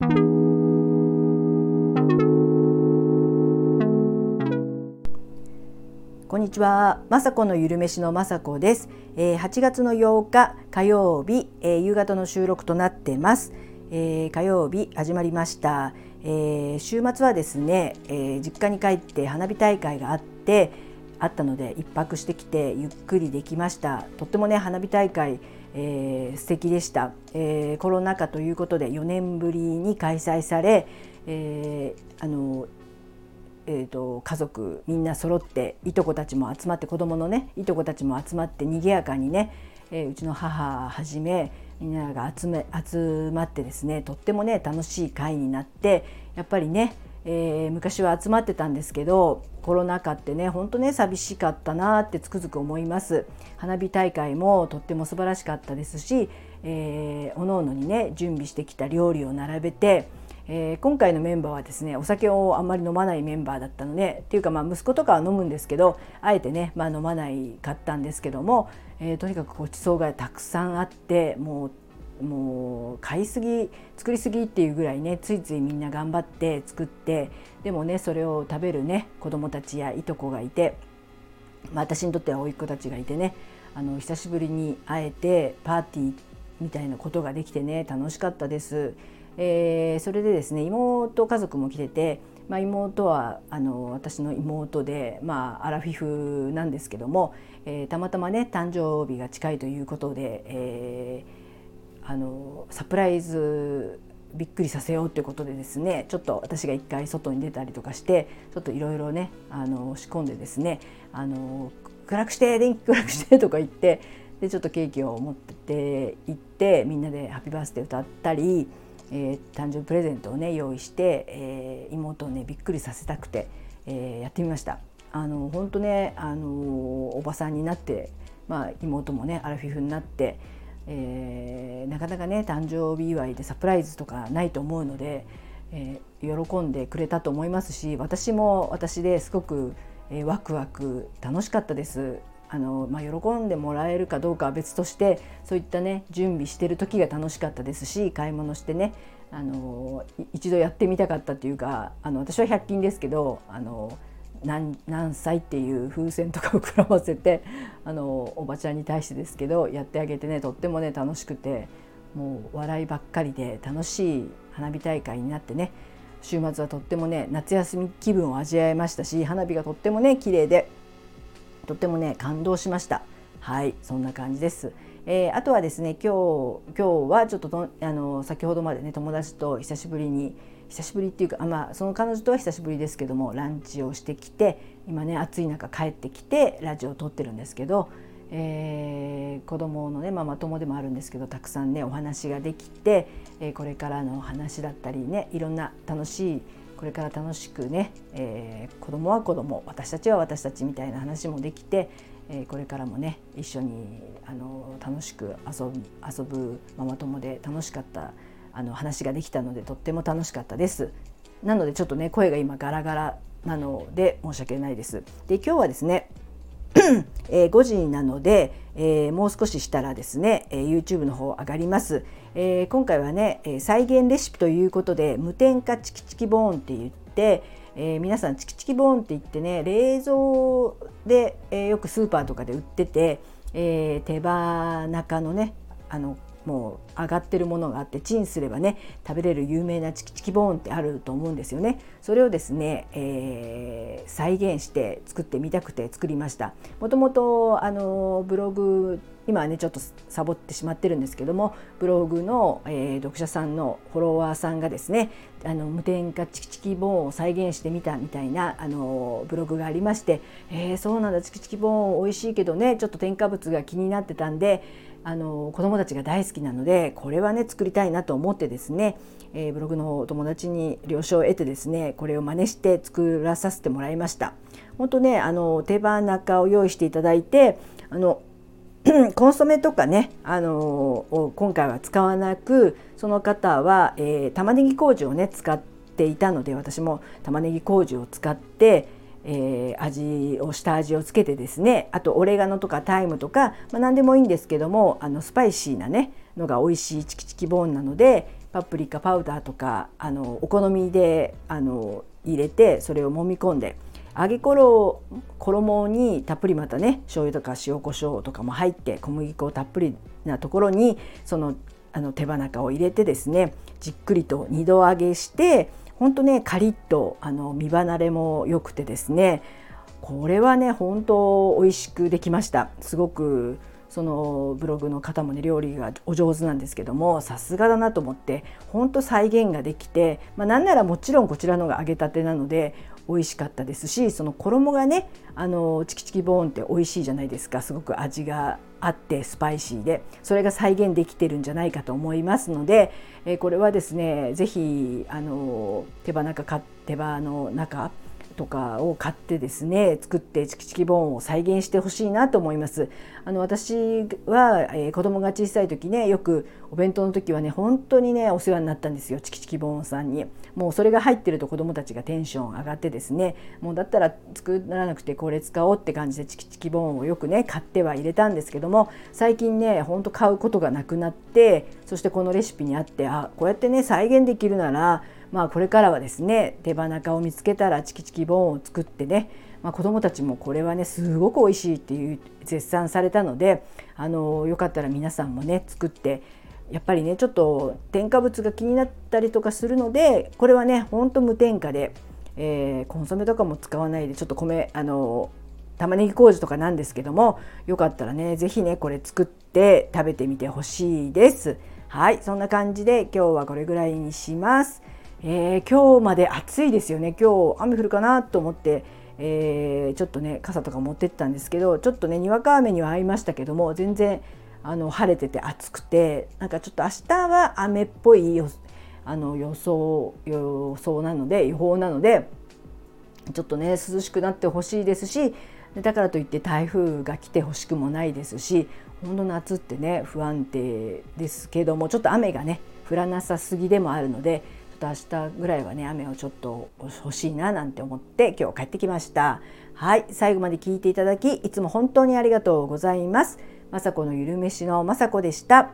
こんにちは、まさこのゆるめしのまさこです、えー、8月の8日火曜日、えー、夕方の収録となってます、えー、火曜日始まりました、えー、週末はですね、えー、実家に帰って花火大会があってあったので一泊してきてゆっくりできました。とってもね花火大会、えー、素敵でした、えー、コロナ禍ということで4年ぶりに開催され、えー、あのえーと、家族みんな揃っていとこたちも集まって子供のねいとこたちも集まって賑やかにね、えー、うちの母はじめみんなが集め集まってですねとってもね楽しい会になってやっぱりね、えー、昔は集まってたんですけどコロナ禍ってねほんとね寂しかったなってつくづく思います。花火大会もとっても素晴らしかったですし、えー、おのおのにね準備してきた料理を並べてえー、今回のメンバーはですねお酒をあんまり飲まないメンバーだったのでっていうかまあ息子とかは飲むんですけどあえてね、まあ、飲まないかったんですけども、えー、とにかくごちそうがたくさんあってもうもう買いすぎ作りすぎっていうぐらいねついついみんな頑張って作ってでもねそれを食べるね子どもたちやいとこがいて、まあ、私にとっては甥っ子たちがいてねあの久しぶりに会えてパーティーみたいなことができてね楽しかったです。えー、それでですね妹家族も来てて、まあ、妹はあの私の妹で、まあ、アラフィフなんですけども、えー、たまたまね誕生日が近いということで、えー、あのサプライズびっくりさせようっていうことでですねちょっと私が一回外に出たりとかしてちょっといろいろねあの仕込んでですねあの暗くして電気暗くして とか言ってでちょっとケーキを持って行ってみんなで「ハッピーバースデー」歌ったり。えー、誕生日プレゼントをね用意して、えー、妹をねびっくりさせたくて、えー、やってみました。あの本当ねあのおばさんになって、まあ、妹もねアラフィフになって、えー、なかなかね誕生日祝いでサプライズとかないと思うので、えー、喜んでくれたと思いますし私も私ですごく、えー、ワクワク楽しかったです。あのまあ、喜んでもらえるかどうかは別としてそういったね準備してる時が楽しかったですし買い物してねあの一度やってみたかったっていうかあの私は100均ですけどあの何何歳っていう風船とかを膨らませて あのおばちゃんに対してですけどやってあげてねとってもね楽しくてもう笑いばっかりで楽しい花火大会になってね週末はとってもね夏休み気分を味わいましたし花火がとってもね綺麗でとってもね感動しました。はいそんな感じです、えー、あとはですね今日今日はちょっとあの先ほどまでね友達と久しぶりに久しぶりっていうかあまあその彼女とは久しぶりですけどもランチをしてきて今ね暑い中帰ってきてラジオを撮ってるんですけど、えー、子供のねママ友でもあるんですけどたくさんねお話ができて、えー、これからの話だったりねいろんな楽しいこれから楽しくね、えー、子供は子供私たちは私たちみたいな話もできて、えー、これからもね一緒にあの楽しく遊ぶ遊ぶママ友で楽しかったあの話ができたのでとっても楽しかったです。なのでちょっとね声が今ガラガラなので申し訳ないです。で今日はですね えー、5時なので、えー、もう少ししたらですね、えー、YouTube の方上がります、えー、今回はね、え再現レシピということで無添加チキチキボーンって言って、えー、皆さんチキチキボーンって言ってね冷蔵で、えー、よくスーパーとかで売ってて、えー、手羽中のねあのもう上がってるものがあってチンすればね食べれる有名なチキチキボーンってあると思うんですよね。それをですね、えー、再現して作ってみたくて作りました。もともとあのブログ今はねちょっとサボってしまってるんですけどもブログの、えー、読者さんのフォロワーさんがですねあの無添加チキチキボーンを再現してみたみたいなあのブログがありまして「えー、そうなんだチキチキボーン美味しいけどねちょっと添加物が気になってたんであの子どもたちが大好きなのでこれはね作りたいなと思ってですね、えー、ブログの方お友達に了承を得てですねこれを真似して作らさせてもらいました。本当ねあの手羽中を用意していただいてあの コンソメとかね、あの、今回は使わなくその方は、えー、玉ねぎ麹をね使っていたので私も玉ねぎ麹を使って、えー、味を下味をつけてですねあとオレガノとかタイムとか、まあ、何でもいいんですけどもあのスパイシーなねのが美味しいチキチキボーンなので、パプリカパウダーとかあのお好みであの入れてそれを揉み込んで揚げ衣衣にたっぷりまたね醤油とか塩コショウとかも入って小麦粉たっぷりなところにそのあの手羽中を入れてですねじっくりと2度揚げしてほんとねカリッとあの身離れも良くてですね。これはね本当美味しくできました。すごくそのブログの方もね料理がお上手なんですけどもさすがだなと思って本当再現ができて、まあ、なんならもちろんこちらのが揚げたてなので美味しかったですしその衣がねあのチキチキボーンって美味しいじゃないですか。すごく味があってスパイシーでそれが再現できてるんじゃないかと思いますので、え、これはですね是非手羽中手羽の中とかを買ってですね作ってチキチキボーンを再現してほしいなと思います。あの私は、えー、子供が小さい時ねよくお弁当の時はね本当にねお世話になったんですよチキチキボーンさんに。もうそれが入ってると子供たちがテンション上がってですねもうだったら作らなくてこれ使おうって感じでチキチキボーンをよくね買っては入れたんですけども最近ねほんと買うことがなくなってそしてこのレシピにあってあこうやってね再現できるならまあこれからはですね手羽中を見つけたらチキチキボーンを作ってね、まあ、子どもたちもこれはねすごく美味しいっていう絶賛されたのであのよかったら皆さんもね作ってやっぱりねちょっと添加物が気になったりとかするのでこれはねほんと無添加で、えー、コンソメとかも使わないでちょっと米あの玉ねぎ麹とかなんですけどもよかったらね是非ねこれ作って食べてみてほしいです。はいそんな感じで今日はこれぐらいにします。えー、今日まで暑いですよね。今日雨降るかなと思って、えー、ちょっとね傘とか持ってったんですけどちょっとねにわか雨には合いましたけども全然あの晴れてて暑くてなんかちょっと明日は雨っぽいあの予想予想なので予報なのでちょっとね涼しくなってほしいですしだからといって台風が来てほしくもないですし本当夏ってね不安定ですけどもちょっと雨がね降らなさすぎでもあるのでと明日ぐらいはね雨をちょっと欲しいななんて思って今日帰ってきました。はい最後まで聞いていただきいつも本当にありがとうございます。雅子のゆるめしの雅子でした。